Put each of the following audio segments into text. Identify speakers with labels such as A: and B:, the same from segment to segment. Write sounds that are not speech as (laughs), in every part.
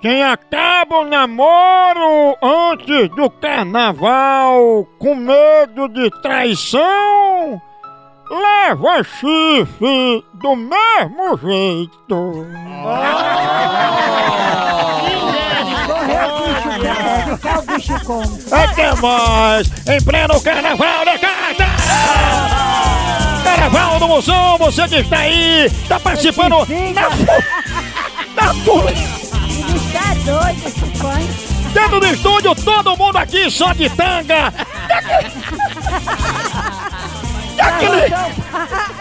A: Quem acaba o namoro antes do carnaval com medo de traição leva chifre do mesmo jeito.
B: Como.
A: Até mais! Em pleno carnaval da carta! Carnaval do Moção, você que está aí, está participando da fu- da fu-
B: está doido, esse fã.
A: Dentro do estúdio, todo mundo aqui só de tanga! (laughs) (laughs)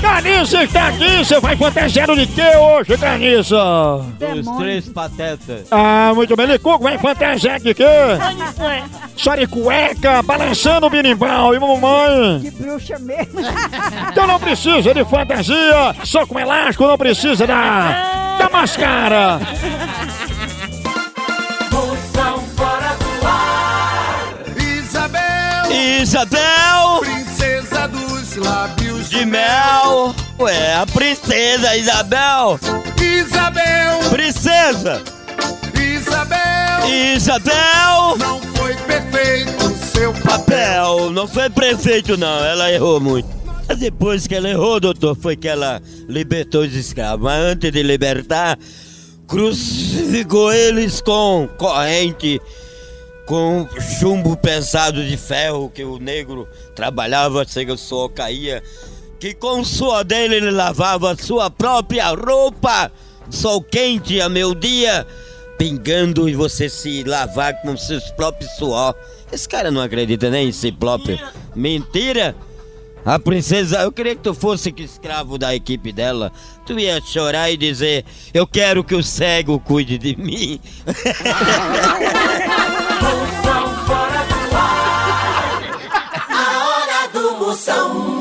A: Caniça está aqui, você vai fantasiado de quê hoje, Caniça?
C: Os três patetas.
A: Ah, muito bem, Licuco vai fantasiar de quê? Só de cueca, balançando o birimbau e mamãe.
B: De bruxa mesmo.
A: Então não precisa de fantasia, só com elástico não precisa da, da máscara.
D: Moção fora do ar.
E: Isabel,
C: Isabel
E: princesa dos lábios
C: de mel. Ué, a princesa Isabel.
E: Isabel,
C: Princesa
E: Isabel,
C: Isabel.
E: não foi perfeito seu papel.
C: Papel, não foi prefeito não, ela errou muito. Depois que ela errou, doutor, foi que ela libertou os escravos. Mas antes de libertar, crucificou eles com corrente, com chumbo pesado de ferro que o negro trabalhava, chega o suor caía. Que com o suor dele ele lavava sua própria roupa. Sol quente a meu dia, pingando e você se lavar com seus próprios suor. Esse cara não acredita nem em si próprio. Mentira! A princesa, eu queria que tu fosse que escravo da equipe dela. Tu ia chorar e dizer: Eu quero que o cego cuide de mim. (laughs)
D: Moção fora do ar.
F: A hora do Moção.